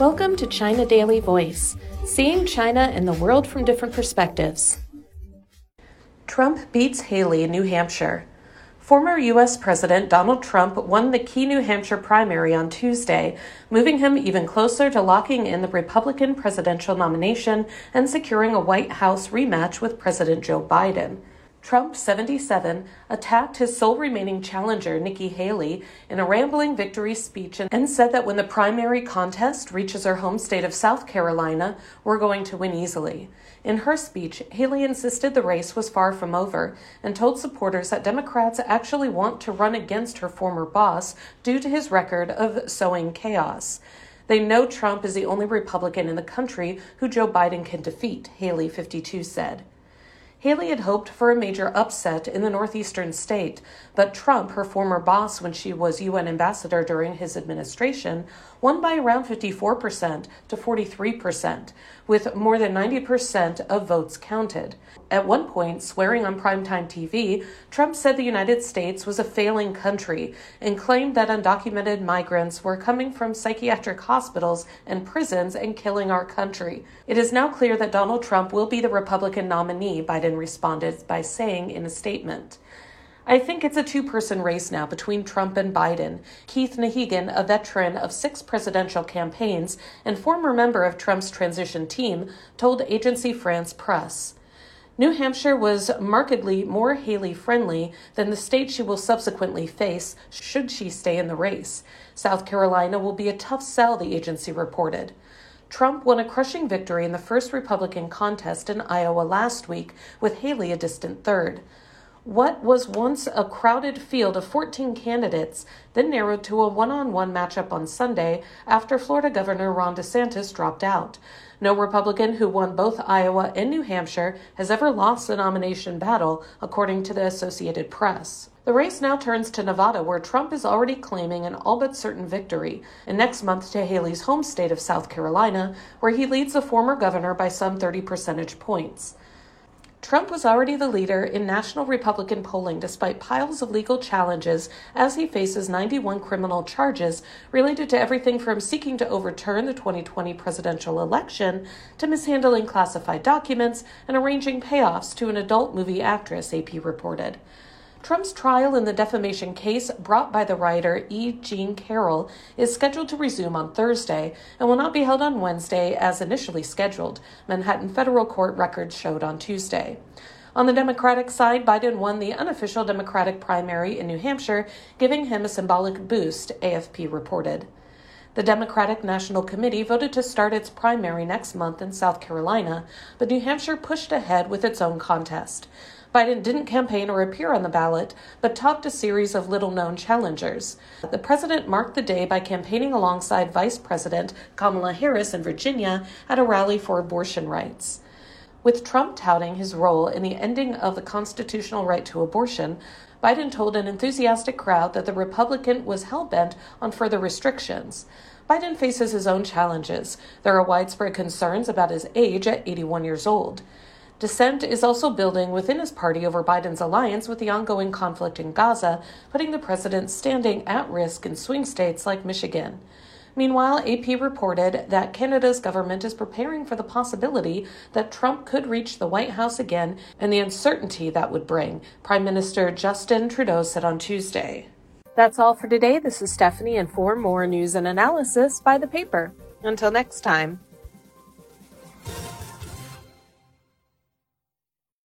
Welcome to China Daily Voice, seeing China and the world from different perspectives. Trump beats Haley in New Hampshire. Former U.S. President Donald Trump won the key New Hampshire primary on Tuesday, moving him even closer to locking in the Republican presidential nomination and securing a White House rematch with President Joe Biden. Trump, 77, attacked his sole remaining challenger, Nikki Haley, in a rambling victory speech and said that when the primary contest reaches her home state of South Carolina, we're going to win easily. In her speech, Haley insisted the race was far from over and told supporters that Democrats actually want to run against her former boss due to his record of sowing chaos. They know Trump is the only Republican in the country who Joe Biden can defeat, Haley, 52, said. Haley had hoped for a major upset in the northeastern state, but Trump, her former boss when she was UN ambassador during his administration, won by around 54% to 43%, with more than 90% of votes counted. At one point, swearing on primetime TV, Trump said the United States was a failing country and claimed that undocumented migrants were coming from psychiatric hospitals and prisons and killing our country. It is now clear that Donald Trump will be the Republican nominee, Biden responded by saying in a statement. I think it's a two person race now between Trump and Biden. Keith Nahegan, a veteran of six presidential campaigns and former member of Trump's transition team, told Agency France Press. New Hampshire was markedly more Haley friendly than the state she will subsequently face should she stay in the race. South Carolina will be a tough sell, the agency reported. Trump won a crushing victory in the first Republican contest in Iowa last week, with Haley a distant third. What was once a crowded field of 14 candidates then narrowed to a one on one matchup on Sunday after Florida Governor Ron DeSantis dropped out. No Republican who won both Iowa and New Hampshire has ever lost a nomination battle, according to the Associated Press. The race now turns to Nevada, where Trump is already claiming an all but certain victory, and next month to Haley's home state of South Carolina, where he leads the former governor by some 30 percentage points. Trump was already the leader in national Republican polling despite piles of legal challenges as he faces 91 criminal charges related to everything from seeking to overturn the 2020 presidential election to mishandling classified documents and arranging payoffs to an adult movie actress, AP reported. Trump's trial in the defamation case brought by the writer E. Jean Carroll is scheduled to resume on Thursday and will not be held on Wednesday as initially scheduled, Manhattan federal court records showed on Tuesday. On the Democratic side, Biden won the unofficial Democratic primary in New Hampshire, giving him a symbolic boost, AFP reported. The Democratic National Committee voted to start its primary next month in South Carolina, but New Hampshire pushed ahead with its own contest. Biden didn't campaign or appear on the ballot, but topped a series of little known challengers. The president marked the day by campaigning alongside Vice President Kamala Harris in Virginia at a rally for abortion rights. With Trump touting his role in the ending of the constitutional right to abortion, Biden told an enthusiastic crowd that the Republican was hell bent on further restrictions. Biden faces his own challenges. There are widespread concerns about his age at 81 years old. Dissent is also building within his party over Biden's alliance with the ongoing conflict in Gaza, putting the president's standing at risk in swing states like Michigan. Meanwhile, AP reported that Canada's government is preparing for the possibility that Trump could reach the White House again and the uncertainty that would bring, Prime Minister Justin Trudeau said on Tuesday. That's all for today. This is Stephanie, and for more news and analysis, buy the paper. Until next time.